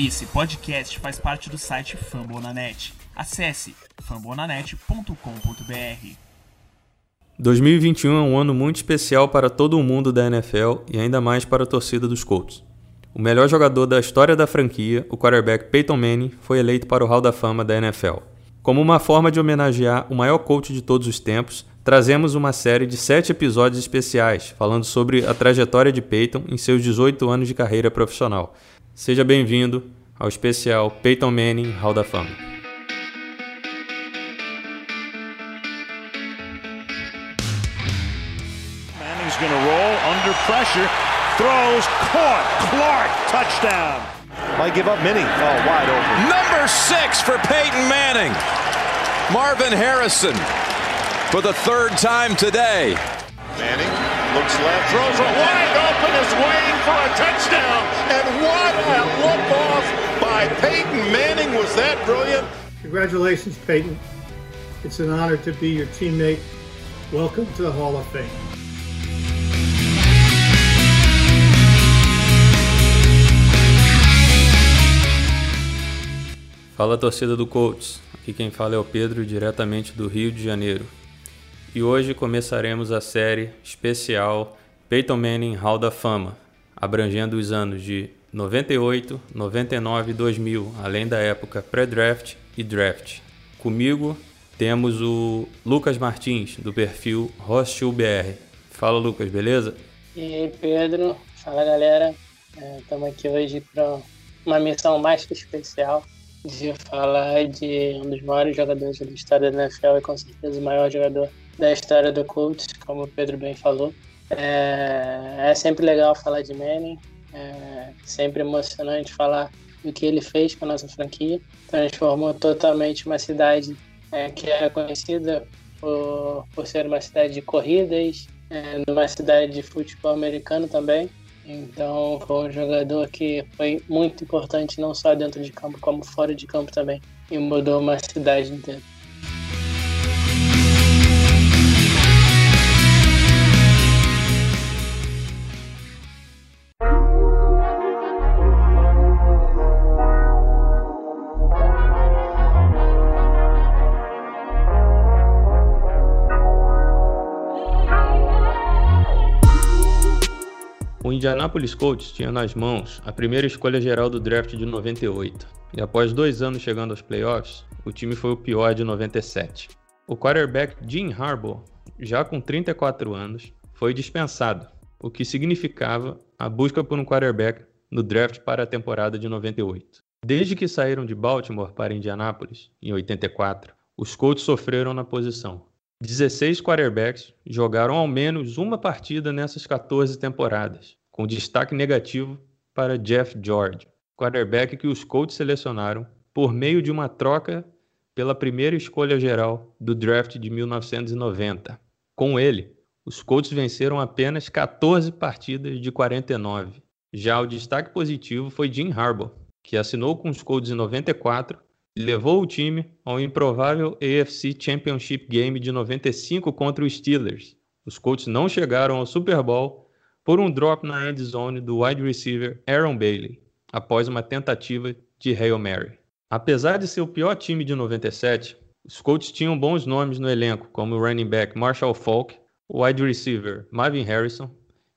Esse podcast faz parte do site Fambonanet. Acesse fambonanet.com.br. 2021 é um ano muito especial para todo o mundo da NFL e ainda mais para a torcida dos Colts. O melhor jogador da história da franquia, o quarterback Peyton Manning, foi eleito para o Hall da Fama da NFL. Como uma forma de homenagear o maior coach de todos os tempos, trazemos uma série de sete episódios especiais falando sobre a trajetória de Peyton em seus 18 anos de carreira profissional. Seja bem-vindo ao especial Peyton Manning Hall da Fama. Manning's going to roll under pressure, throws, caught, Clark, touchdown. Might give up many. Oh, wide open. Number six for Peyton Manning. Marvin Harrison for the third time today. Manning looks left, Throws it wide open, is waiting for a touchdown. And what a look off by Peyton Manning. Was that brilliant? Congratulations, Peyton. It's an honor to be your teammate. Welcome to the Hall of Fame. Fala torcida do Colts, aqui quem fala é o Pedro, diretamente do Rio de Janeiro. E hoje começaremos a série especial Peyton Manning Hall da Fama, abrangendo os anos de 98, 99 e 2000, além da época pré-draft e draft. Comigo temos o Lucas Martins, do perfil Hostil BR. Fala Lucas, beleza? E aí, Pedro. Fala, galera. Estamos aqui hoje para uma missão mais que especial de falar de um dos maiores jogadores da história da NFL e com certeza o maior jogador da história do Colts, como o Pedro bem falou. É, é sempre legal falar de Manning, é sempre emocionante falar do que ele fez com a nossa franquia. Transformou totalmente uma cidade é, que era conhecida por, por ser uma cidade de corridas, é, numa cidade de futebol americano também. Então foi um jogador que foi muito importante não só dentro de campo, como fora de campo também. E mudou uma cidade inteira. Indianapolis Colts tinha nas mãos a primeira escolha geral do draft de 98, e após dois anos chegando aos playoffs, o time foi o pior de 97. O quarterback Jim Harbaugh, já com 34 anos, foi dispensado, o que significava a busca por um quarterback no draft para a temporada de 98. Desde que saíram de Baltimore para Indianápolis, em 84, os Colts sofreram na posição. 16 quarterbacks jogaram ao menos uma partida nessas 14 temporadas, com destaque negativo para Jeff George, quarterback que os Colts selecionaram por meio de uma troca pela primeira escolha geral do draft de 1990. Com ele, os Colts venceram apenas 14 partidas de 49. Já o destaque positivo foi Jim Harbaugh, que assinou com os Colts em 94 e levou o time ao improvável AFC Championship Game de 95 contra os Steelers. Os Colts não chegaram ao Super Bowl por um drop na end zone do wide receiver Aaron Bailey, após uma tentativa de Hail Mary. Apesar de ser o pior time de 97, os Colts tinham bons nomes no elenco, como o running back Marshall Falk, o wide receiver Marvin Harrison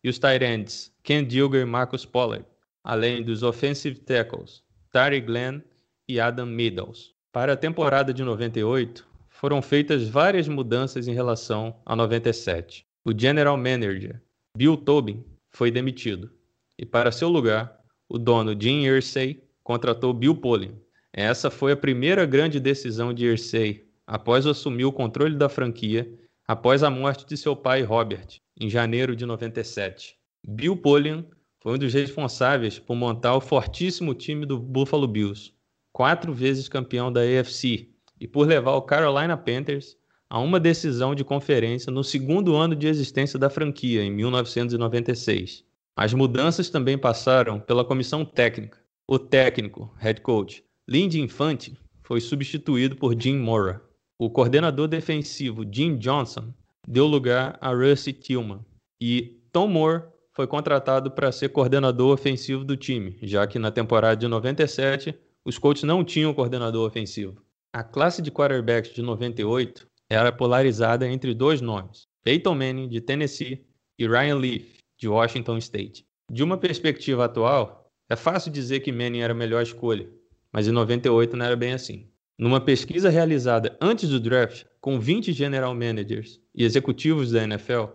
e os tight ends Ken Dilger e Marcus Pollard, além dos offensive tackles Tari Glenn e Adam Meadows. Para a temporada de 98, foram feitas várias mudanças em relação a 97. O general manager Bill Tobin foi demitido e para seu lugar, o dono Jim Irsay contratou Bill Polian. Essa foi a primeira grande decisão de Irsay após assumir o controle da franquia após a morte de seu pai Robert em janeiro de 97. Bill Polian foi um dos responsáveis por montar o fortíssimo time do Buffalo Bills, quatro vezes campeão da AFC, e por levar o Carolina Panthers a uma decisão de conferência no segundo ano de existência da franquia, em 1996. As mudanças também passaram pela comissão técnica. O técnico, head coach, Lindy Infante, foi substituído por Jim Mora. O coordenador defensivo, Jim Johnson, deu lugar a Rusty Tillman. E Tom Moore foi contratado para ser coordenador ofensivo do time, já que na temporada de 97 os Colts não tinham coordenador ofensivo. A classe de quarterbacks de 98 era polarizada entre dois nomes, Peyton Manning, de Tennessee, e Ryan Leaf, de Washington State. De uma perspectiva atual, é fácil dizer que Manning era a melhor escolha, mas em 98 não era bem assim. Numa pesquisa realizada antes do draft, com 20 general managers e executivos da NFL,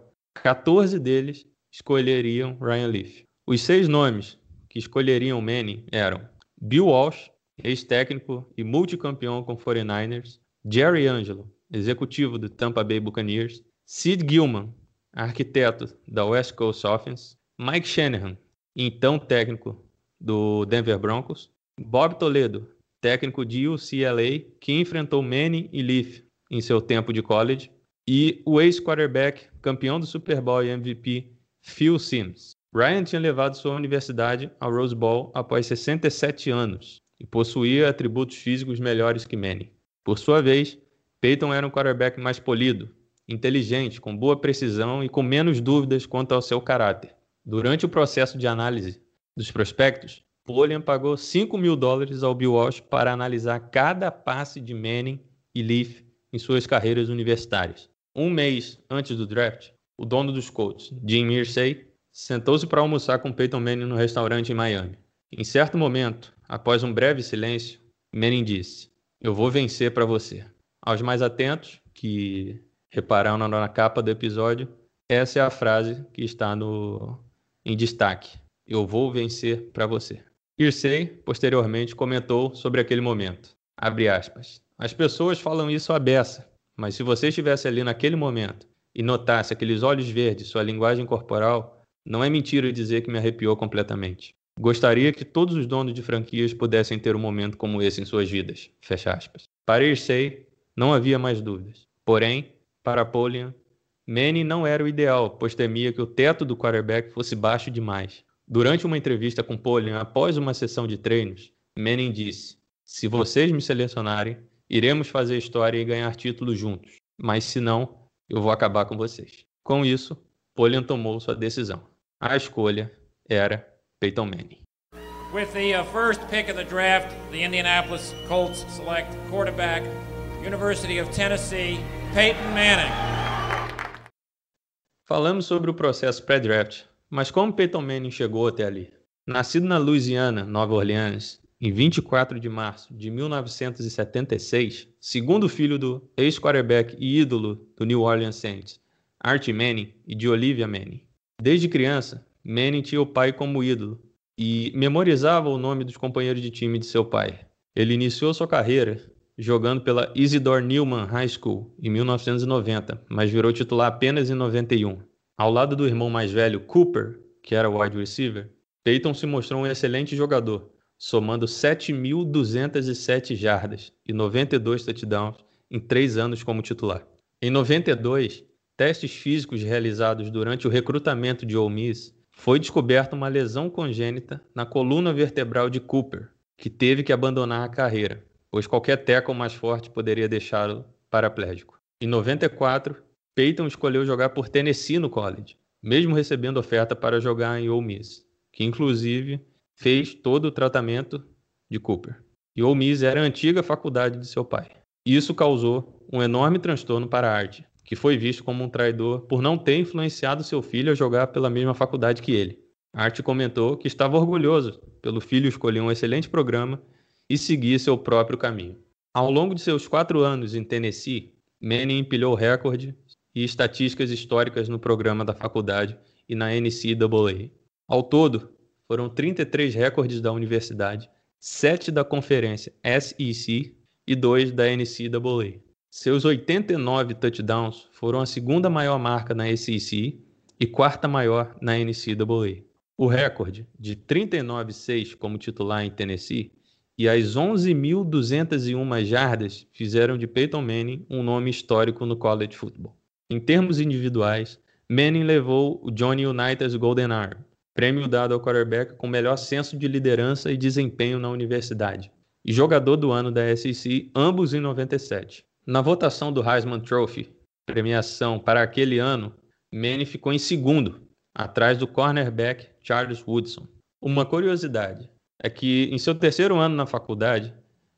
14 deles escolheriam Ryan Leaf. Os seis nomes que escolheriam Manning eram Bill Walsh, ex-técnico e multicampeão com 49ers, Jerry Angelo, executivo do Tampa Bay Buccaneers, Sid Gilman, arquiteto da West Coast Offense, Mike Shanahan, então técnico do Denver Broncos, Bob Toledo, técnico de UCLA, que enfrentou Manning e Leaf em seu tempo de college, e o ex-quarterback, campeão do Super Bowl e MVP, Phil Sims. Ryan tinha levado sua universidade ao Rose Bowl após 67 anos e possuía atributos físicos melhores que Manning. Por sua vez, Peyton era um quarterback mais polido, inteligente, com boa precisão e com menos dúvidas quanto ao seu caráter. Durante o processo de análise dos prospectos, Polian pagou 5 mil dólares ao Bill Walsh para analisar cada passe de Manning e Leaf em suas carreiras universitárias. Um mês antes do draft, o dono dos Colts, Jim Irsay, sentou-se para almoçar com Peyton Manning no restaurante em Miami. Em certo momento, após um breve silêncio, Manning disse: Eu vou vencer para você. Aos mais atentos, que repararam na capa do episódio, essa é a frase que está no em destaque. Eu vou vencer para você. Irsay, posteriormente, comentou sobre aquele momento. Abre aspas. As pessoas falam isso à beça, mas se você estivesse ali naquele momento e notasse aqueles olhos verdes, sua linguagem corporal, não é mentira dizer que me arrepiou completamente. Gostaria que todos os donos de franquias pudessem ter um momento como esse em suas vidas. Fecha aspas. Para Irsay, não havia mais dúvidas. Porém, para Polian, Manning não era o ideal, pois temia que o teto do quarterback fosse baixo demais. Durante uma entrevista com Polian após uma sessão de treinos, Manning disse: Se vocês me selecionarem, iremos fazer história e ganhar títulos juntos. Mas se não, eu vou acabar com vocês. Com isso, Polian tomou sua decisão. A escolha era Peyton Manning. With the uh, first pick of the draft, the Indianapolis Colts select quarterback, University of Tennessee, Peyton Manning. Falamos sobre o processo pré-draft, mas como Peyton Manning chegou até ali? Nascido na Louisiana, Nova Orleans, em 24 de março de 1976, segundo filho do ex-quarterback e ídolo do New Orleans Saints, Art Manning e de Olivia Manning. Desde criança, Manning tinha o pai como ídolo e memorizava o nome dos companheiros de time de seu pai. Ele iniciou sua carreira jogando pela Isidore Newman High School em 1990, mas virou titular apenas em 91. Ao lado do irmão mais velho, Cooper, que era wide receiver, Peyton se mostrou um excelente jogador, somando 7.207 jardas e 92 touchdowns em três anos como titular. Em 92, testes físicos realizados durante o recrutamento de Ole Miss, foi descoberta uma lesão congênita na coluna vertebral de Cooper, que teve que abandonar a carreira, pois qualquer tackle mais forte poderia deixá-lo paraplégico. Em 94, Peyton escolheu jogar por Tennessee no college, mesmo recebendo oferta para jogar em Ole Miss, que inclusive fez todo o tratamento de Cooper. E Ole Miss era a antiga faculdade de seu pai. Isso causou um enorme transtorno para a Arte, que foi visto como um traidor por não ter influenciado seu filho a jogar pela mesma faculdade que ele. Arte comentou que estava orgulhoso pelo filho escolher um excelente programa e seguir seu próprio caminho. Ao longo de seus quatro anos em Tennessee, Manning empilhou recorde e estatísticas históricas no programa da faculdade e na NCAA. Ao todo, foram 33 recordes da universidade, 7 da conferência SEC e 2 da NCAA. Seus 89 touchdowns foram a segunda maior marca na SEC e quarta maior na NCAA. O recorde de 39-6 como titular em Tennessee e as 11.201 jardas fizeram de Peyton Manning um nome histórico no college football. Em termos individuais, Manning levou o Johnny Unitas Golden Arm, prêmio dado ao quarterback com melhor senso de liderança e desempenho na universidade, e jogador do ano da SEC, ambos em 97. Na votação do Heisman Trophy, premiação para aquele ano, Manning ficou em segundo, atrás do cornerback Charles Woodson. Uma curiosidade é que em seu terceiro ano na faculdade,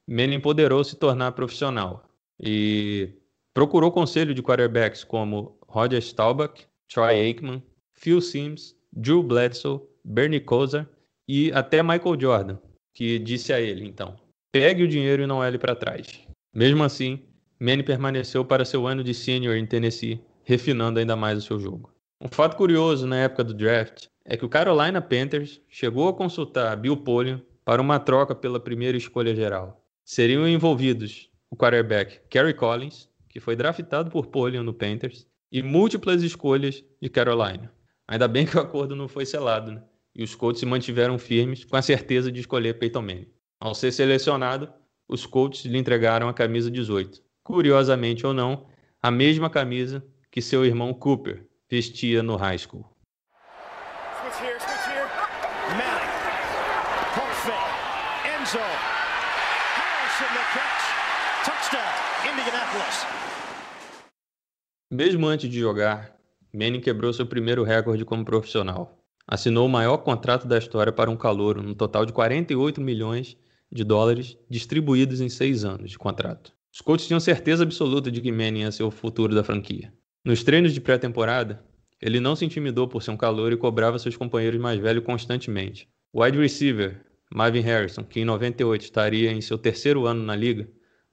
Manning poderou se tornar profissional e procurou conselho de quarterbacks como Roger Staubach, Troy Aikman, Phil Sims, Drew Bledsoe, Bernie Kosar e até Michael Jordan, que disse a ele, então, pegue o dinheiro e não olhe para trás. Mesmo assim, Manning permaneceu para seu ano de senior em Tennessee, refinando ainda mais o seu jogo. Um fato curioso na época do draft é que o Carolina Panthers chegou a consultar Bill Polian para uma troca pela primeira escolha geral. Seriam envolvidos o quarterback Kerry Collins, que foi draftado por Polian no Panthers, e múltiplas escolhas de Carolina. Ainda bem que o acordo não foi selado, né? e os Colts se mantiveram firmes com a certeza de escolher Peyton Manning. Ao ser selecionado, os Colts lhe entregaram a camisa 18. Curiosamente ou não, a mesma camisa que seu irmão Cooper vestia no high school. Here, here. Manning. Zone. Harrison the catch. Touchdown, Indianapolis. Mesmo antes de jogar, Manning quebrou seu primeiro recorde como profissional. Assinou o maior contrato da história para um calouro, no total de 48 milhões de dólares distribuídos em seis anos de contrato. Os Colts tinham certeza absoluta de que Manning ia ser o futuro da franquia. Nos treinos de pré-temporada, ele não se intimidou por ser um calor e cobrava seus companheiros mais velhos constantemente. O wide receiver, Marvin Harrison, que em 98 estaria em seu terceiro ano na liga,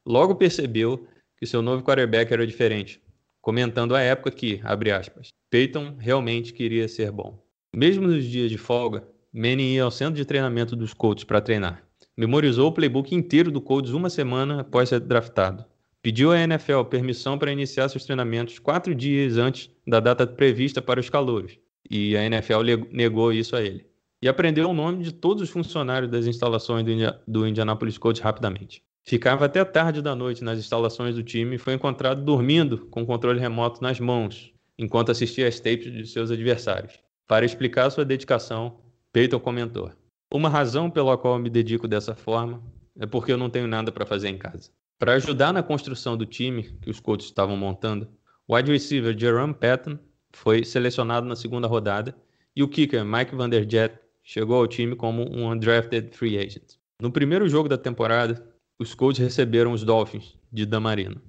logo percebeu que seu novo quarterback era diferente, comentando à época que, abre aspas, Peyton realmente queria ser bom. Mesmo nos dias de folga, Manning ia ao centro de treinamento dos Colts para treinar. Memorizou o playbook inteiro do Colts uma semana após ser draftado. Pediu à NFL permissão para iniciar seus treinamentos quatro dias antes da data prevista para os calouros, e a NFL negou isso a ele. E aprendeu o nome de todos os funcionários das instalações do, Indianapolis Colts rapidamente. Ficava até tarde da noite nas instalações do time e foi encontrado dormindo com o controle remoto nas mãos, enquanto assistia às tapes de seus adversários. Para explicar sua dedicação, Peyton comentou: uma razão pela qual me dedico dessa forma é porque eu não tenho nada para fazer em casa. Para ajudar na construção do time que os coaches estavam montando, o wide receiver Jerome Patton foi selecionado na segunda rodada e o kicker Mike Vanderjet chegou ao time como um undrafted free agent. No primeiro jogo da temporada, os Colts receberam os Dolphins de Dan Marino.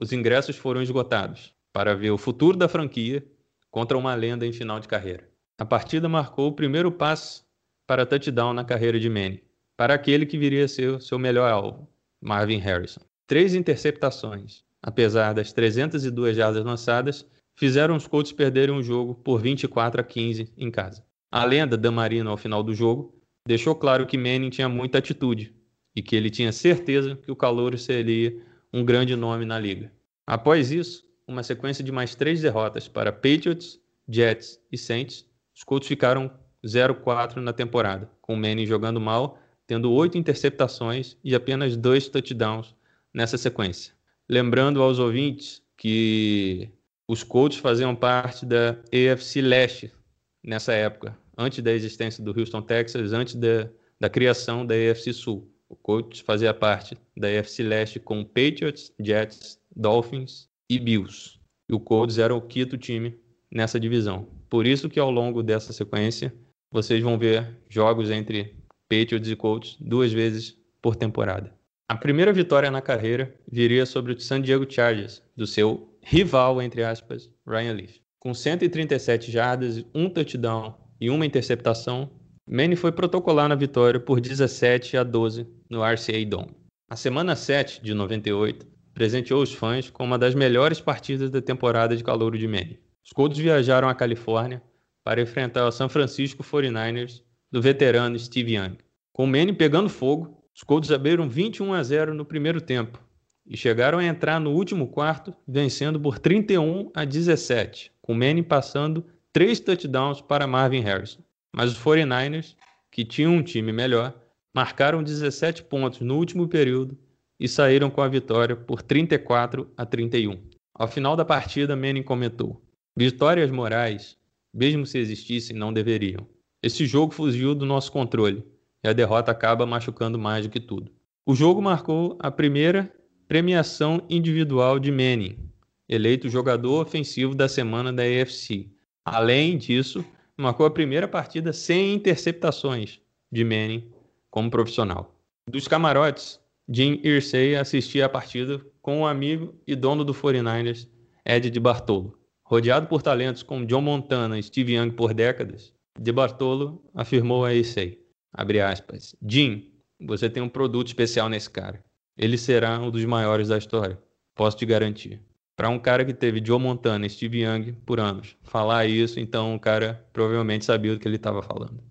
Os ingressos foram esgotados para ver o futuro da franquia contra uma lenda em final de carreira. A partida marcou o primeiro passo para touchdown na carreira de Manning, para aquele que viria a ser seu melhor alvo, Marvin Harrison. Três interceptações, apesar das 302 jardas lançadas, fizeram os Colts perderem o jogo por 24 a 15 em casa. A lenda Dan Marino ao final do jogo deixou claro que Manning tinha muita atitude e que ele tinha certeza que o calor seria um grande nome na liga. Após isso, uma sequência de mais três derrotas para Patriots, Jets e Saints, os Colts ficaram 0-4 na temporada, com Manning jogando mal, tendo oito interceptações e apenas dois touchdowns nessa sequência. Lembrando aos ouvintes que os Colts faziam parte da AFC Leste nessa época, antes da existência do Houston Texas, antes da, da criação da AFC Sul. O Colts fazia parte da AFC Leste com Patriots, Jets, Dolphins e Bills. E o Colts era o quinto time nessa divisão. Por isso que ao longo dessa sequência vocês vão ver jogos entre Patriots e Colts duas vezes por temporada. A primeira vitória na carreira viria sobre o San Diego Chargers, do seu rival, entre aspas, Ryan Leaf. Com 137 jardas, um touchdown e uma interceptação, Manny foi protocolar na vitória por 17 a 12 no RCA Dome. A semana 7 de 98 presenteou os fãs com uma das melhores partidas da temporada de calouro de Manny. Os Colts viajaram à Califórnia para enfrentar o San Francisco 49ers do veterano Steve Young. Com Manning pegando fogo, os Colts abriram 21 a 0 no primeiro tempo e chegaram a entrar no último quarto vencendo por 31 a 17, com Manning passando três touchdowns para Marvin Harrison. Mas os 49ers, que tinham um time melhor, marcaram 17 pontos no último período e saíram com a vitória por 34 a 31. Ao final da partida, Manning comentou: Vitórias morais mesmo se existissem, não deveriam. Esse jogo fugiu do nosso controle e a derrota acaba machucando mais do que tudo. O jogo marcou a primeira premiação individual de Manning, eleito jogador ofensivo da semana da AFC. Além disso, marcou a primeira partida sem interceptações de Manning como profissional. Dos camarotes, Jim Irsay assistia a partida com um amigo e dono do 49ers, Ed de Bartolo. Rodeado por talentos como John Montana e Steve Young por décadas, de Bartolo afirmou a Irsay, abre aspas, Jim, você tem um produto especial nesse cara. Ele será um dos maiores da história, posso te garantir. Para um cara que teve Joe Montana e Steve Young por anos falar isso, então o cara provavelmente sabia do que ele estava falando.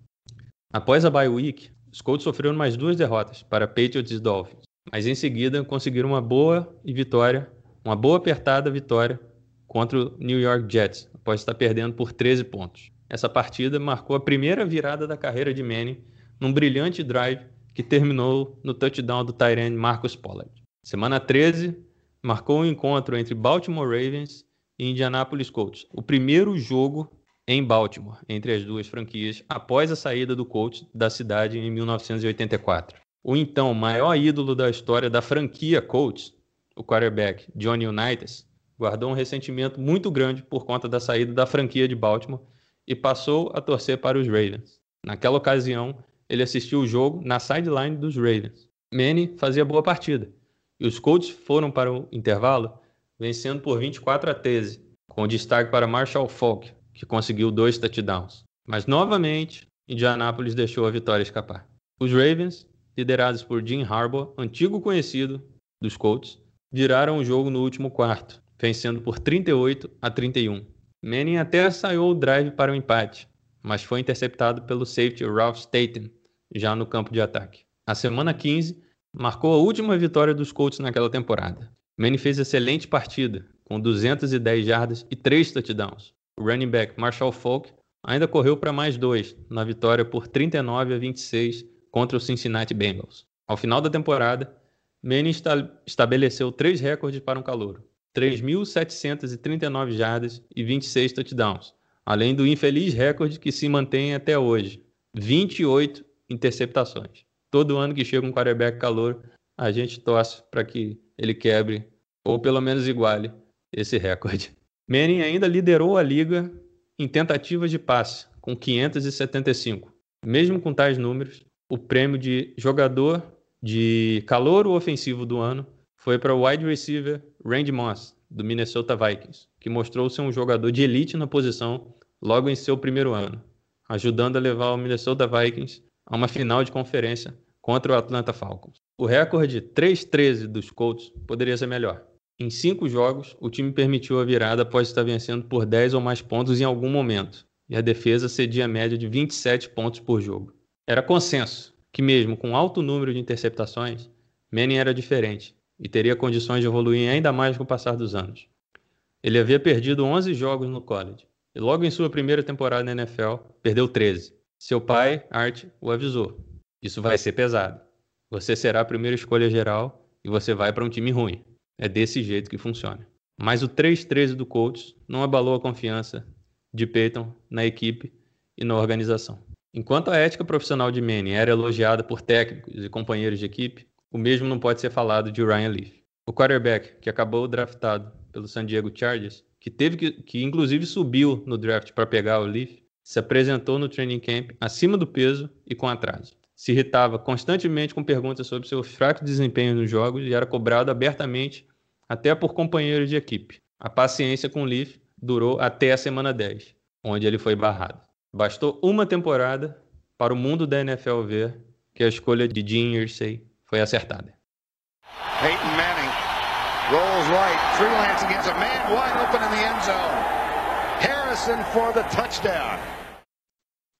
Após a bye week, os Colts sofreram mais duas derrotas para Patriots e Dolphins, mas em seguida conseguiram uma boa e vitória, uma boa apertada vitória contra o New York Jets, após estar perdendo por 13 pontos. Essa partida marcou a primeira virada da carreira de Manning num brilhante drive que terminou no touchdown do Tyrant Marcus Pollard. Semana 13 marcou um encontro entre Baltimore Ravens e Indianapolis Colts, o primeiro jogo em Baltimore, entre as duas franquias, após a saída do coach da cidade em 1984. O então maior ídolo da história da franquia Colts, o quarterback Johnny Unitas, guardou um ressentimento muito grande por conta da saída da franquia de Baltimore e passou a torcer para os Ravens. Naquela ocasião, ele assistiu o jogo na sideline dos Ravens. Manny fazia boa partida e os Colts foram para o intervalo vencendo por 24 a 13, com destaque para Marshall Falk, que conseguiu dois touchdowns. Mas novamente, Indianapolis deixou a vitória escapar. Os Ravens, liderados por Jim Harbaugh, antigo conhecido dos Colts, viraram o jogo no último quarto, vencendo por 38 a 31. Manning até ensaiou o drive para o empate, mas foi interceptado pelo safety Ralph Staten, já no campo de ataque. A semana 15 marcou a última vitória dos Colts naquela temporada. Manning fez excelente partida, com 210 jardas e 3 touchdowns. O running back Marshall Falk ainda correu para mais dois na vitória por 39 a 26 contra o Cincinnati Bengals. Ao final da temporada, Manning estabeleceu três recordes para um calouro: 3.739 jardas e 26 touchdowns, além do infeliz recorde que se mantém até hoje: 28 interceptações. Todo ano que chega um quarterback calor, a gente torce para que ele quebre ou pelo menos iguale esse recorde. Manning ainda liderou a liga em tentativas de passe, com 575. Mesmo com tais números, o prêmio de jogador de calor ofensivo do ano foi para o wide receiver Randy Moss, do Minnesota Vikings, que mostrou ser um jogador de elite na posição logo em seu primeiro ano, ajudando a levar o Minnesota Vikings a uma final de conferência contra o Atlanta Falcons. O recorde 3-13 dos Colts poderia ser melhor, em cinco jogos, o time permitiu a virada após estar vencendo por 10 ou mais pontos em algum momento, e a defesa cedia a média de 27 pontos por jogo. Era consenso que, mesmo com alto número de interceptações, Manning era diferente e teria condições de evoluir ainda mais com o passar dos anos. Ele havia perdido 11 jogos no college e, logo em sua primeira temporada na NFL, perdeu 13. Seu pai, Art, o avisou: Isso vai ser pesado. Você será a primeira escolha geral e você vai para um time ruim. É desse jeito que funciona. Mas o 3-13 do Colts não abalou a confiança de Peyton na equipe e na organização. Enquanto a ética profissional de Manning era elogiada por técnicos e companheiros de equipe, o mesmo não pode ser falado de Ryan Leaf. O quarterback, que acabou draftado pelo San Diego Chargers, que teve que, que inclusive subiu no draft para pegar o Leaf, se apresentou no training camp acima do peso e com atraso se irritava constantemente com perguntas sobre seu fraco desempenho nos jogos e era cobrado abertamente até por companheiros de equipe. A paciência com Leaf durou até a semana 10, onde ele foi barrado. Bastou uma temporada para o mundo da NFL ver que a escolha de Jim Irsay foi acertada. Peyton Manning rolls right, True Lance against a man wide open in the end zone. Harrison for the touchdown.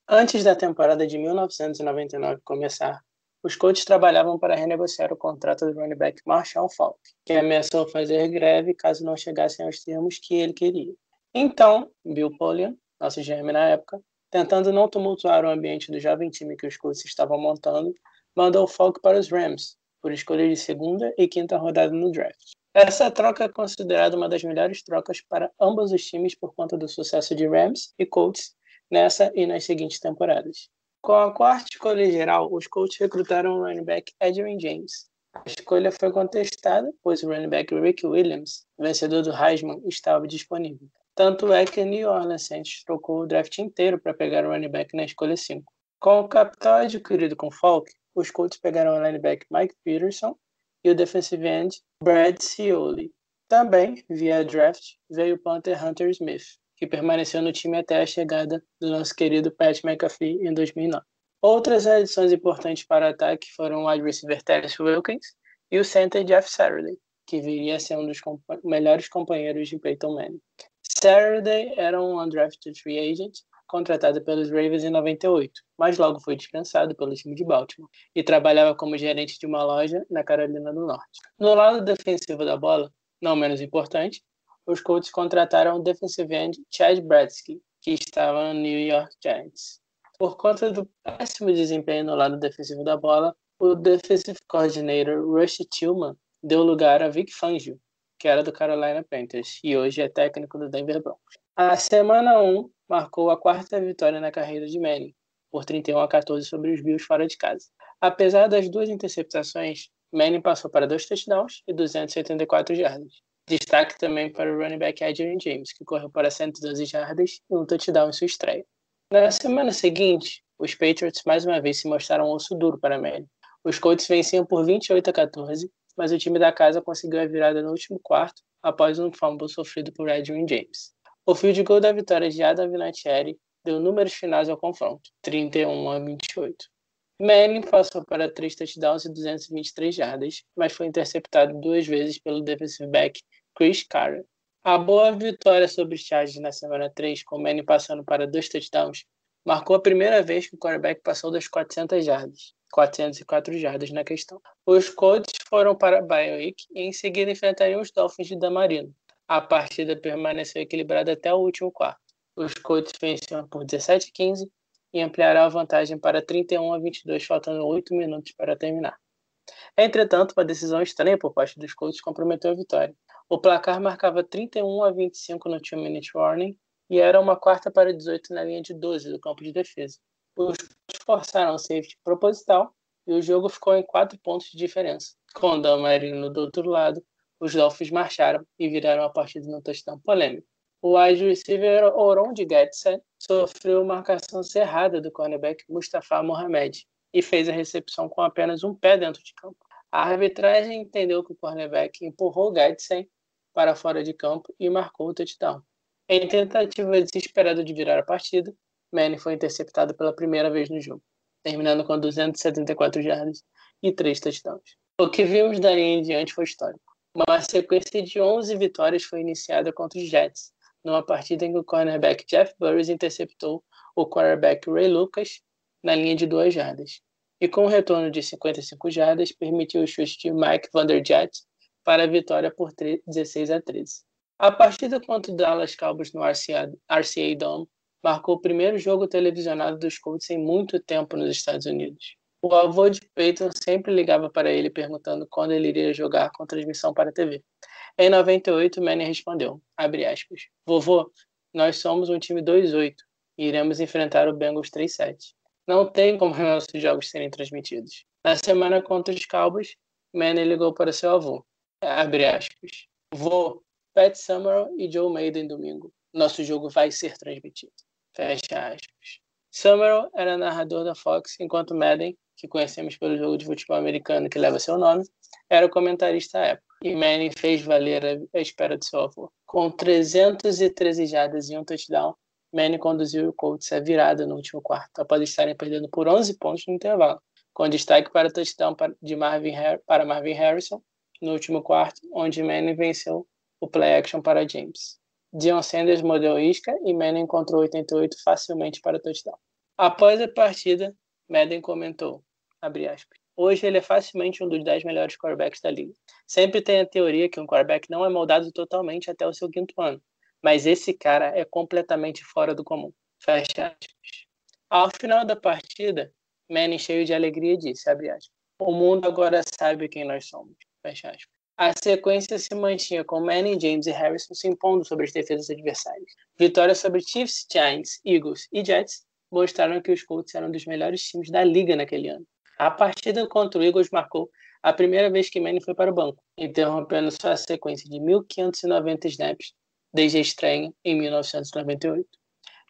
Antes da temporada de 1999 começar, os Colts trabalhavam para renegociar o contrato do running back Marshall Falk, que ameaçou fazer greve caso não chegassem aos termos que ele queria. Então, Bill Polian, nosso GM na época, tentando não tumultuar o ambiente do jovem time que os Colts estavam montando, mandou Falk para os Rams, por escolha de segunda e quinta rodada no draft. Essa troca é considerada uma das melhores trocas para ambos os times por conta do sucesso de Rams e Colts nessa e nas seguintes temporadas. Com a quarta escolha geral, os Colts recrutaram o running back Adrian James. A escolha foi contestada, pois o running back Rick Williams, vencedor do Heisman, estava disponível. Tanto é que New Orleans Saints trocou o draft inteiro para pegar o running back na escolha 5. Com o capital adquirido com Falk, os Colts pegaram o linebacker Mike Peterson e o defensive end Brad Cioli. Também, via draft, veio o punter Hunter Smith, que permaneceu no time até a chegada do nosso querido Pat McAfee em 2009. Outras adições importantes para o ataque foram o wide receiver Wilkins e o center Jeff Saturday, que viria a ser um dos compa melhores companheiros de Peyton Manning. Saturday era um undrafted free agent contratado pelos Ravens em 98, mas logo foi dispensado pelo time de Baltimore e trabalhava como gerente de uma loja na Carolina do Norte. No lado defensivo da bola, não menos importante, os Colts contrataram o defensive end Chad Bradsky, que estava no New York Giants. Por conta do péssimo desempenho no lado defensivo da bola, o defensive coordinator Rush Tillman deu lugar a Vic Fangio, que era do Carolina Panthers e hoje é técnico do Denver Broncos. A semana 1 marcou a quarta vitória na carreira de Manning, por 31 a 14 sobre os Bills fora de casa. Apesar das duas interceptações, Manning passou para dois touchdowns e 274 jardas. Destaque também para o running back Adrian James, que correu para 112 jardas e um touchdown em sua estreia. Na semana seguinte, os Patriots mais uma vez se mostraram um osso duro para Manning. Os Colts venciam por 28 a 14, mas o time da casa conseguiu a virada no último quarto após um fumble sofrido por Adrian James. O field goal da vitória de Adam Vinatieri deu números finais ao confronto, 31 a 28. Manning passou para três touchdowns e 223 jardas, mas foi interceptado duas vezes pelo defensive back Chris Carter. A boa vitória sobre os Chargers na semana 3, com Manning passando para dois touchdowns, marcou a primeira vez que o quarterback passou das 400 jardas. 404 jardas na questão. Os Colts foram para Biowick e em seguida enfrentariam os Dolphins de Damarino. A partida permaneceu equilibrada até o último quarto. Os Colts venciam por 17 a 15 e ampliaram a vantagem para 31 a 22, faltando 8 minutos para terminar. Entretanto, uma decisão estranha por parte dos Colts comprometeu a vitória. O placar marcava 31 a 25 no 2-minute warning e era uma quarta para 18 na linha de 12 do campo de defesa. Os forçaram o safety proposital e o jogo ficou em 4 pontos de diferença. Com o Dan Marino do outro lado, os Dolphins marcharam e viraram a partida no touchdown polêmico. O wide receiver Oron de Getsen sofreu marcação cerrada do cornerback Mustafa Mohamed e fez a recepção com apenas um pé dentro de campo. A arbitragem entendeu que o cornerback empurrou Getsen para fora de campo e marcou o touchdown. Em tentativa desesperada de virar a partida, Manning foi interceptado pela primeira vez no jogo, terminando com 274 jardas e 3 touchdowns. O que vimos dali em diante foi histórico. Uma sequência de 11 vitórias foi iniciada contra os Jets, numa partida em que o cornerback Jeff Burris interceptou o quarterback Ray Lucas na linha de duas jardas. E com um retorno de 55 jardas, permitiu o chute de Mike Vanderjagt para a vitória por 16 a 13. A partida contra o Dallas Cowboys no RCA, RCA Dome marcou o primeiro jogo televisionado dos Colts em muito tempo nos Estados Unidos. O avô de Peyton sempre ligava para ele perguntando quando ele iria jogar com transmissão para a TV. Em 98, Manny respondeu, aspas, Vovô, nós somos um time 2-8 e iremos enfrentar o Bengals 3-7. Não tem como nossos jogos serem transmitidos. Na semana contra os Cowboys, Manny ligou para seu avô, aspas, Vô, Pat Summerall e Joe Maiden domingo. Nosso jogo vai ser transmitido. Fecha aspas. Summerall era narrador da Fox, enquanto Madden, que conhecemos pelo jogo de futebol americano que leva seu nome, era o comentarista à época. E Manning fez valer a espera de seu avô. Com 313 jardas e um touchdown, Manning conduziu o Colts à virada no último quarto, após estarem perdendo por 11 pontos no intervalo, com destaque para o touchdown de Marvin para Marvin Harrison no último quarto, onde Manning venceu o play action para James. Dion Sanders mordeu isca e Manning encontrou 88 facilmente para touchdown. Após a partida, Madden comentou, Hoje ele é facilmente um dos 10 melhores quarterbacks da liga. Sempre tem a teoria que um quarterback não é moldado totalmente até o seu quinto ano, mas esse cara é completamente fora do comum. Fecha aspas. Ao final da partida, Manning, cheio de alegria, disse, aspas, o mundo agora sabe quem nós somos. Fecha aspas. A sequência se mantinha com Manning, James e Harrison se impondo sobre as defesas adversárias. Vitórias sobre Chiefs, Giants, Eagles e Jets mostraram que os Colts eram um dos melhores times da liga naquele ano. A partida contra o Eagles marcou a primeira vez que Manning foi para o banco, interrompendo sua sequência de 1.590 snaps desde a estreia em 1998.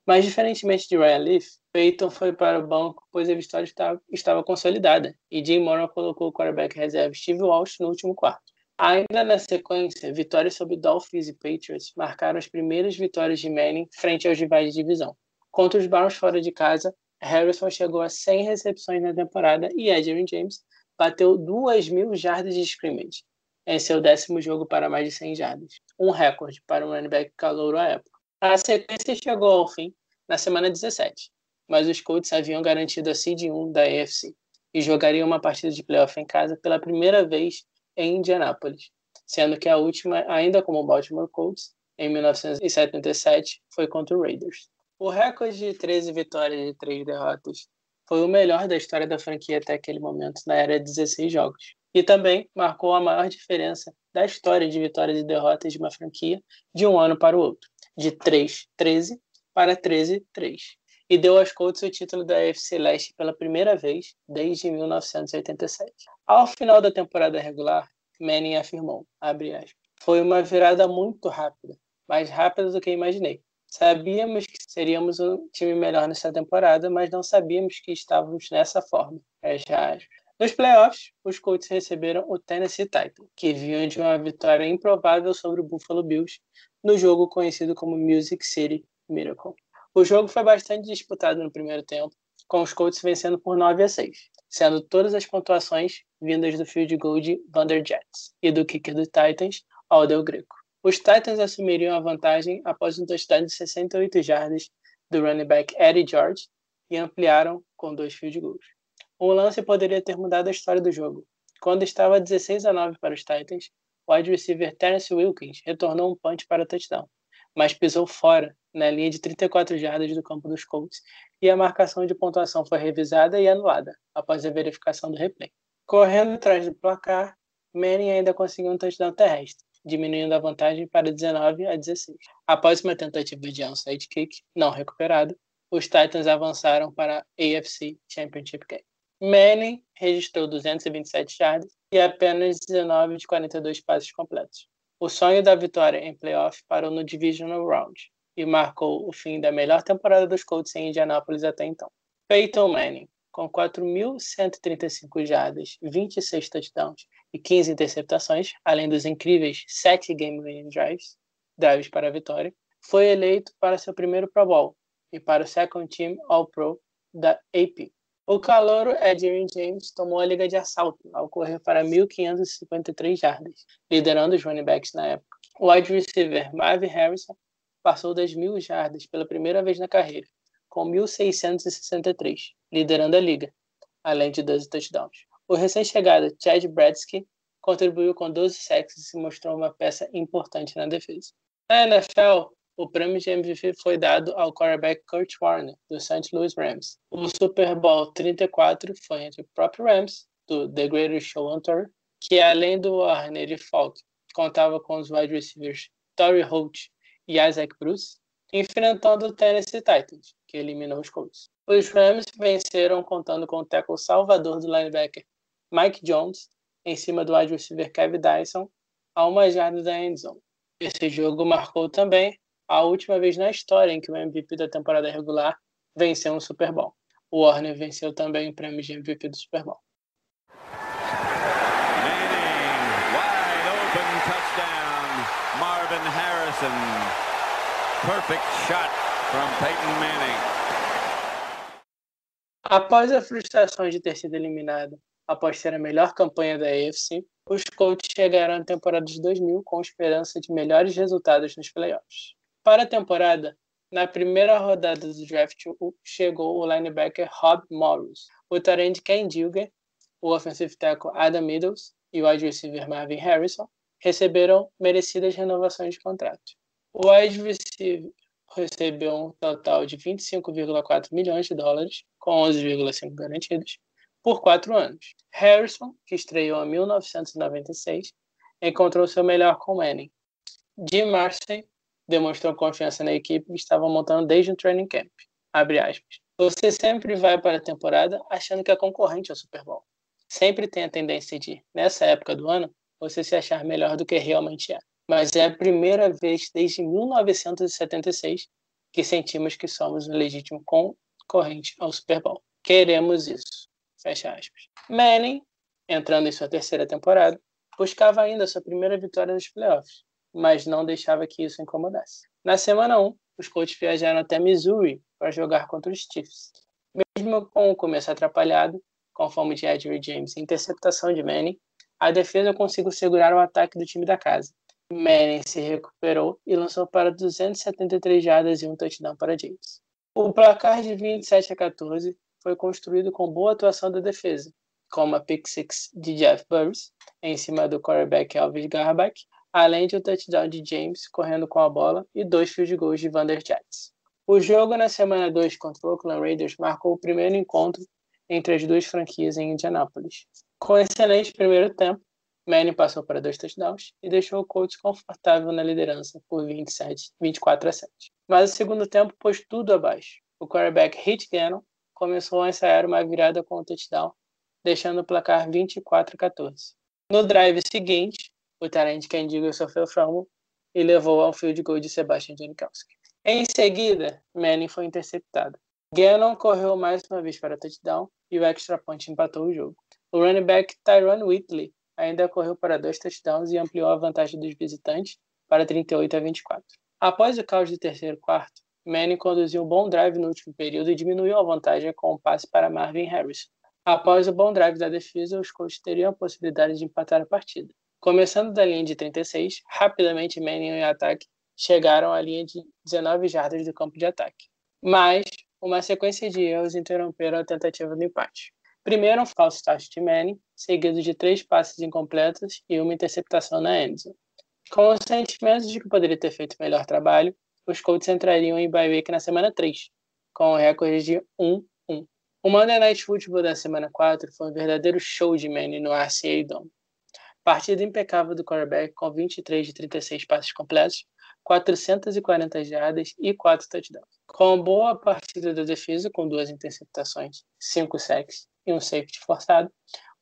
Mas, diferentemente de Ryan Leaf, Peyton foi para o banco pois a vitória estava, estava consolidada e Jim Mora colocou o quarterback reserva Steve Walsh no último quarto. Ainda na sequência, vitórias sobre Dolphins e Patriots marcaram as primeiras vitórias de Manning frente aos rivais de divisão. Contra os Browns fora de casa, Harrison chegou a 100 recepções na temporada e Adrian James bateu 2 mil jardas de scrimmage em seu décimo jogo para mais de 100 jardas, um recorde para um running back calouro à época. A sequência chegou ao fim na semana 17, mas os Colts haviam garantido a seed 1 da AFC e jogariam uma partida de playoff em casa pela primeira vez em Indianápolis, sendo que a última, ainda como Baltimore Colts, em 1977, foi contra o Raiders. O recorde de 13 vitórias e 3 derrotas foi o melhor da história da franquia até aquele momento, na era de 16 jogos. E também marcou a maior diferença da história de vitórias e derrotas de uma franquia de um ano para o outro, de 3-13 para 13-3. E deu aos Colts o título da AFC Leste pela primeira vez desde 1987. Ao final da temporada regular, Manning afirmou, aspas, foi uma virada muito rápida, mais rápida do que imaginei. Sabíamos que seríamos um time melhor nessa temporada, mas não sabíamos que estávamos nessa forma. Nos playoffs, os Colts receberam o Tennessee Titans, que vinham de uma vitória improvável sobre o Buffalo Bills no jogo conhecido como Music City Miracle. O jogo foi bastante disputado no primeiro tempo, com os Colts vencendo por 9 a 6, sendo todas as pontuações vindas do field goal de Vander Jets e do kicker do Titans, Aldel Greco. Os Titans assumiriam a vantagem após um touchdown de 68 jardas do running back Eddie George e ampliaram com dois field goals. Um lance poderia ter mudado a história do jogo. Quando estava 16 a 9 para os Titans, o wide receiver Terence Wilkins retornou um punch para o touchdown, mas pisou fora na linha de 34 jardas do campo dos Colts e a marcação de pontuação foi revisada e anulada após a verificação do replay. Correndo atrás do placar, Manning ainda conseguiu um touchdown terrestre, diminuindo a vantagem para 19 a 16. Após uma tentativa de onside kick não recuperado, os Titans avançaram para a AFC Championship Game. Manning registrou 227 yards e apenas 19 de 42 passes completos. O sonho da vitória em playoff parou no Divisional Round, e marcou o fim da melhor temporada dos Colts em Indianápolis até então. Peyton Manning, com 4.135 jardas, 26 touchdowns e 15 interceptações, além dos incríveis 7 game-winning drives, drives para a vitória, foi eleito para seu primeiro Pro Bowl e para o Second Team All-Pro da AP. O calouro Adrian James tomou a liga de assalto ao correr para 1.553 jardas, liderando os running backs na época. O wide receiver Marvin Harrison passou das mil jardas pela primeira vez na carreira, com 1.663, liderando a liga, além de 12 touchdowns. O recém-chegado Chad Bradsky contribuiu com 12 sacks e se mostrou uma peça importante na defesa. Na NFL, o prêmio de MVP foi dado ao quarterback Kurt Warner, do St. Louis Rams. O Super Bowl 34 foi entre o próprio Rams, do The Greatest Show on Tour, que além do Warner e Falk, contava com os wide receivers Torrey Holt e Isaac Bruce, enfrentando o Tennessee Titans, que eliminou os Colts. Os Rams venceram contando com o tackle salvador do linebacker Mike Jones, em cima do wide receiver Kevin Dyson, a uma jarda da endzone. Esse jogo marcou também a última vez na história em que o MVP da temporada regular venceu um Super Bowl. O Warner venceu também o prêmio de MVP do Super Bowl. Harrison perfect shot from Peyton Manning. Após a frustração de ter sido eliminado após ter a melhor campanha da AFC, os Colts chegaram à temporada de 2000 com esperança de melhores resultados nos playoffs. Para a temporada, na primeira rodada do draft chegou o linebacker Rob Morris, o tarente Ken Dilger, o offensive tackle Adam Meadows e o wide receiver Marvin Harrison receberam merecidas renovações de contrato. O wide receiver recebeu um total de 25,4 milhões de dólares, com 11,5 garantidos, por quatro anos. Harrison, que estreou em 1996, encontrou seu melhor com Manning. Jim Marcy demonstrou confiança na equipe que estava montando desde o training camp. Você sempre vai para a temporada achando que é concorrente ao Super Bowl. Sempre tem a tendência de, nessa época do ano, você se achar melhor do que realmente é. mas é a primeira vez desde 1976 que sentimos que somos um legítimo concorrente ao Super Bowl. Queremos isso. Fecha aspas. Manning, entrando em sua terceira temporada, buscava ainda sua primeira vitória nos playoffs, mas não deixava que isso incomodasse. Na semana 1, os Colts viajaram até Missouri para jogar contra os Chiefs. Mesmo com o começo atrapalhado, com fome de Edward James e interceptação de Manning, a defesa conseguiu segurar o ataque do time da casa. Manning se recuperou e lançou para 273 jardas e um touchdown para James. O placar de 27 a 14 foi construído com boa atuação da defesa, com uma pick six de Jeff Burris em cima do quarterback Elvis Garbach, além de um touchdown de James correndo com a bola e dois field goals de Vander Jets. O jogo na semana 2 contra o Oakland Raiders marcou o primeiro encontro entre as duas franquias em Indianápolis. Com um excelente primeiro tempo, Manning passou para dois touchdowns e deixou o Colts confortável na liderança por 27, 24 a 7. Mas o segundo tempo pôs tudo abaixo. O quarterback Hit Gannon começou a ensaiar uma virada com o touchdown, deixando o placar 24 a 14. No drive seguinte, o Tarente Kendigo sofreu fumble e levou ao field goal de Sebastian Janikowski. Em seguida, Manning foi interceptado. Gannon correu mais uma vez para touchdown e o extra point empatou o jogo. O running back Tyron Whitley ainda correu para dois touchdowns e ampliou a vantagem dos visitantes para 38 a 24. Após o caos do terceiro quarto, Manning conduziu um bom drive no último período e diminuiu a vantagem com um passe para Marvin Harris. Após o bom drive da defesa, os Colts teriam a possibilidade de empatar a partida. Começando da linha de 36, rapidamente Manning e o ataque chegaram à linha de 19 jardas do campo de ataque. Mas uma sequência de erros interromperam a tentativa do empate. Primeiro, um falso start de Manning, seguido de três passes incompletos e uma interceptação na endzone. Com o sentimento de que poderia ter feito melhor trabalho, os Colts entrariam em bye week na semana 3, com o recorde de 1-1. O Monday Night Football da semana 4 foi um verdadeiro show de Manning no RCA Dome. Partida impecável do quarterback com 23 de 36 passes completos, 440 jardas e 4 touchdowns. Com boa partida da defesa, com duas interceptações, 5 sacks e um safety forçado,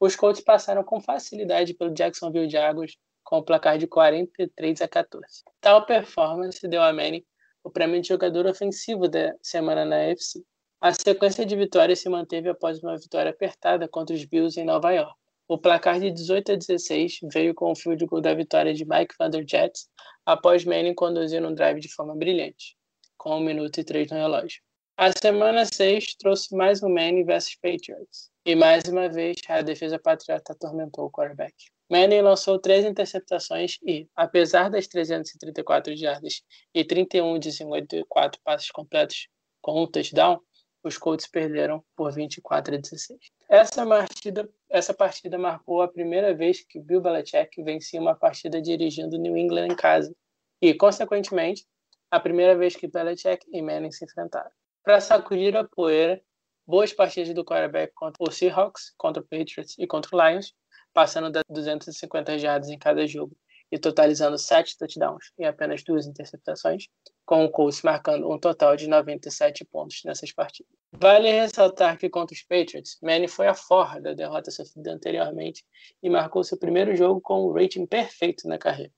os Colts passaram com facilidade pelo Jacksonville Jaguars com o placar de 43 a 14. Tal performance deu a Manning o prêmio de jogador ofensivo da semana na AFC. A sequência de vitórias se manteve após uma vitória apertada contra os Bills em Nova York. O placar de 18 a 16 veio com o field goal da vitória de Mike Vanderjets após Manning conduzir um drive de forma brilhante, com 1 minuto e 3 no relógio. A semana 6 trouxe mais um Manning versus Patriots, e mais uma vez a defesa patriota atormentou o quarterback. Manning lançou três interceptações e, apesar das 334 jardas e 31 de 54 passes completos com um touchdown, os Colts perderam por 24 a 16. Essa partida, essa partida marcou a primeira vez que Bill Belichick vencia uma partida dirigindo New England em casa e, consequentemente, a primeira vez que Belichick e Manning se enfrentaram. Para sacudir a poeira, boas partidas do quarterback contra o Seahawks, contra o Patriots e contra o Lions, passando das 250 jardas em cada jogo e totalizando 7 touchdowns e apenas duas interceptações, com o Colts marcando um total de 97 pontos nessas partidas. Vale ressaltar que contra os Patriots, Manny foi a forra da derrota sofrida anteriormente e marcou seu primeiro jogo com um rating perfeito na carreira.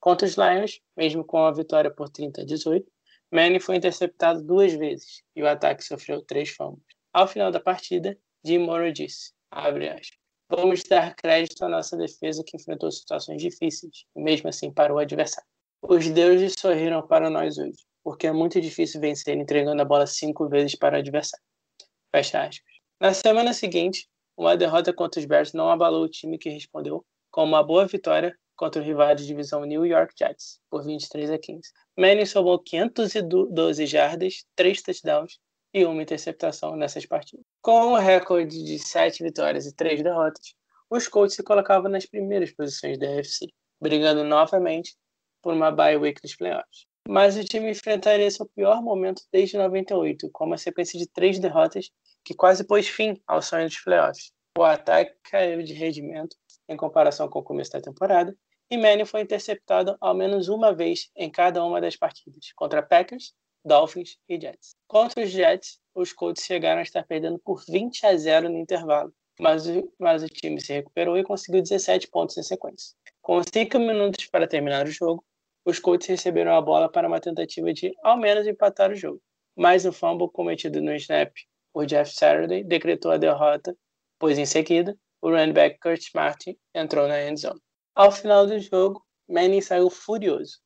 Contra os Lions, mesmo com a vitória por 30 a 18, Manny foi interceptado duas vezes e o ataque sofreu três fumbles. Ao final da partida, Jim Mora disse, aspas, Vamos dar crédito à nossa defesa que enfrentou situações difíceis e mesmo assim parou o adversário. Os deuses sorriram para nós hoje, porque é muito difícil vencer entregando a bola cinco vezes para o adversário. Fecha aspas. Na semana seguinte, uma derrota contra os Bears não abalou o time que respondeu com uma boa vitória contra o rival de divisão New York Jets, por 23 a 15. Manning somou 512 jardas, 3 touchdowns e uma interceptação nessas partidas. Com um recorde de 7 vitórias e 3 derrotas, os Colts se colocavam nas primeiras posições da AFC, brigando novamente por uma bye week dos playoffs. Mas o time enfrentaria seu pior momento desde 98, com uma sequência de três derrotas que quase pôs fim ao sonho dos playoffs. O ataque caiu de rendimento em comparação com o começo da temporada, e Manning foi interceptado ao menos uma vez em cada uma das partidas, contra Packers, Dolphins e Jets. Contra os Jets, os Colts chegaram a estar perdendo por 20 a 0 no intervalo, mas, mas o time se recuperou e conseguiu 17 pontos em sequência. Com 5 minutos para terminar o jogo, os Colts receberam a bola para uma tentativa de, ao menos, empatar o jogo. Mas o fumble cometido no snap por Jeff Saturday decretou a derrota, pois em seguida, o running back Kurt Martin entrou na end zone. Ao final do jogo, Manning saiu furioso.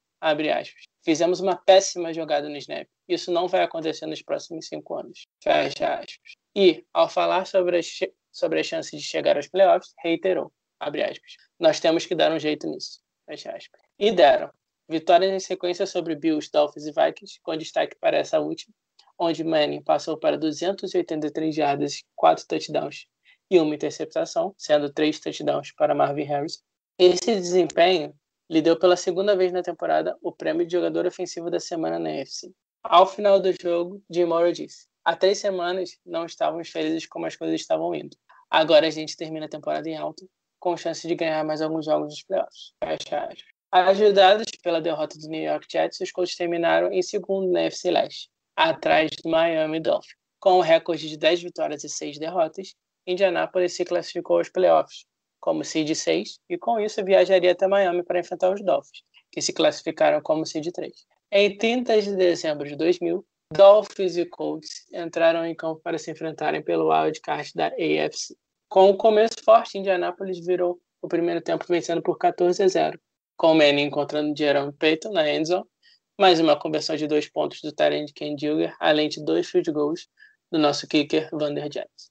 Fizemos uma péssima jogada no snap. Isso não vai acontecer nos próximos cinco anos. Fecha aspas. E, ao falar sobre as, sobre a chance de chegar aos playoffs, reiterou, abre aspas, nós temos que dar um jeito nisso. Fecha aspas. E deram. Vitórias em sequência sobre Bills, Dolphins e Vikings, com destaque para essa última, onde Manning passou para 283 jardas, 4 touchdowns e uma interceptação, sendo 3 touchdowns para Marvin Harris. Esse desempenho lhe deu pela segunda vez na temporada o prêmio de jogador ofensivo da semana na NFC. Ao final do jogo, Jim Mora disse: Há três semanas não estávamos felizes como as coisas estavam indo. Agora a gente termina a temporada em alta, com chance de ganhar mais alguns jogos dos playoffs. Fecha. Ajudados pela derrota do New York Jets, os Colts terminaram em segundo na NFC Leste, atrás do Miami Dolphins. Com o um recorde de 10 vitórias e 6 derrotas, Indianapolis se classificou aos playoffs como seed 6 e com isso viajaria até Miami para enfrentar os Dolphins, que se classificaram como seed 3. Em 30 de dezembro de 2000, Dolphins e Colts entraram em campo para se enfrentarem pelo wildcard da AFC. Com o começo forte, Indianapolis virou o primeiro tempo vencendo por 14 a 0, com Manning encontrando Jerome Payton na endzone, mais uma conversão de dois pontos do Tyrant Ken Dilger, além de dois field goals do nosso kicker Vander Jets.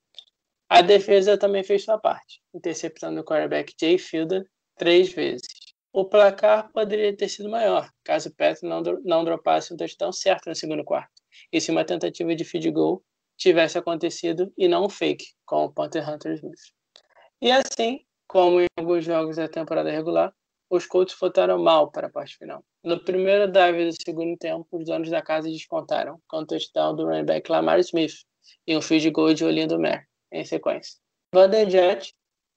A defesa também fez sua parte, interceptando o quarterback Jay Fielder três vezes. O placar poderia ter sido maior, caso o Pet não, não dropasse o touchdown certo no segundo quarto, e se uma tentativa de field goal tivesse acontecido e não um fake, com o Panther Hunter Smith. E assim, como em alguns jogos da temporada regular, os Colts votaram mal para a parte final. No primeiro drive do segundo tempo, os donos da casa descontaram com o touchdown do running back Lamar Smith e um field goal de Olindo Mer em sequência. Vander Jet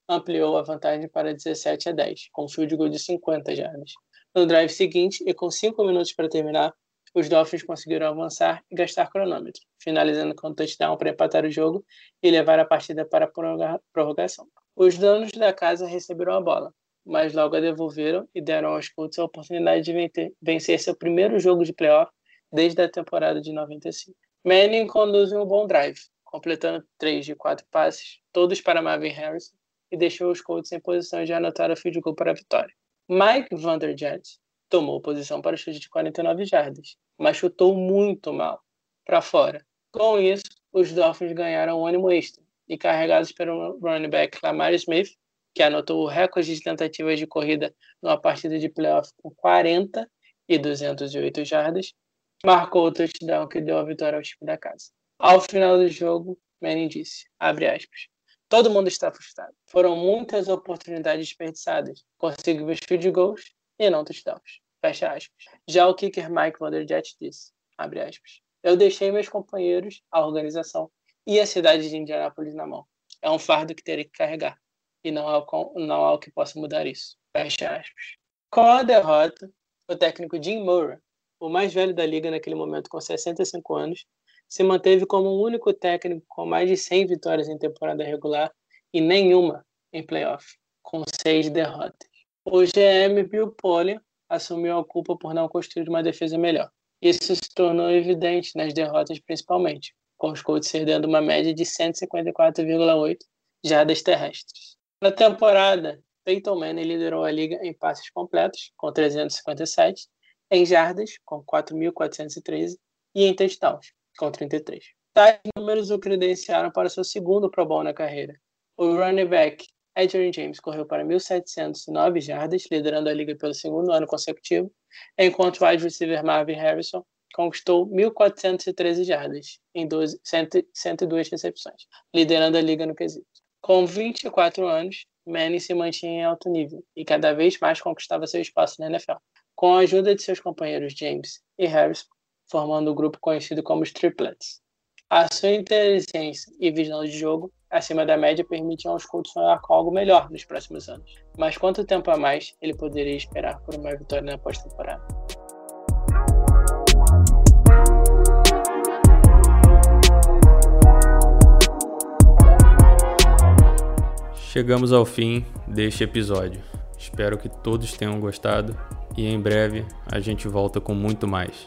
ampliou a vantagem para 17 a 10, com um field goal de 50 jardas. No drive seguinte, e com 5 minutos para terminar, os Dolphins conseguiram avançar e gastar cronômetro, finalizando com um touchdown para empatar o jogo e levar a partida para a prorrogação. Os donos da casa receberam a bola, mas logo a devolveram e deram aos Colts a oportunidade de vencer seu primeiro jogo de playoff desde a temporada de 95. Manning conduz um bom drive, completando três de quatro passes, todos para Marvin Harrison, e deixou os Colts em posição de anotar o field goal para a vitória. Mike Vanderjagt tomou posição para o chute de 49 jardas, mas chutou muito mal, para fora. Com isso, os Dolphins ganharam um ânimo extra e carregados pelo running back Lamar Smith, que anotou o recorde de tentativas de corrida numa partida de playoff com 40 e 208 jardas, marcou o touchdown que deu a vitória ao time da casa. Ao final do jogo, Manning disse, abre aspas, todo mundo está frustrado. Foram muitas oportunidades desperdiçadas, conseguimos field goals e não touchdowns. Fecha aspas. Já o kicker Mike Vanderjet disse, abre aspas, eu deixei meus companheiros, a organização e a cidade de Indianápolis na mão. É um fardo que terei que carregar e não há, não há o que possa mudar isso. Fecha aspas. Com a derrota, o técnico Jim Murray, o mais velho da liga naquele momento com 65 anos, se manteve como o único técnico com mais de 100 vitórias em temporada regular e nenhuma em playoff, com seis derrotas. O GM Bill Polian assumiu a culpa por não construir uma defesa melhor. Isso se tornou evidente nas derrotas principalmente, com os Colts cedendo uma média de 154,8 jardas terrestres. Na temporada, Peyton Manning liderou a liga em passes completos, com 357, em jardas, com 4.413, e em touchdowns, com 33. Tais números o credenciaram para seu segundo Pro Bowl na carreira. O running back Adrian James correu para 1.709 jardas, liderando a liga pelo segundo ano consecutivo, enquanto o wide receiver Marvin Harrison conquistou 1.413 jardas em 12, 102 recepções, liderando a liga no quesito. Com 24 anos, Manning se mantinha em alto nível e cada vez mais conquistava seu espaço na NFL. Com a ajuda de seus companheiros James e Harris, formando o um grupo conhecido como os Triplets. A sua inteligência e visão de jogo acima da média permitiam aos Colts sonhar com algo melhor nos próximos anos. Mas quanto tempo a mais ele poderia esperar por uma vitória na pós-temporada? Chegamos ao fim deste episódio. Espero que todos tenham gostado e em breve a gente volta com muito mais.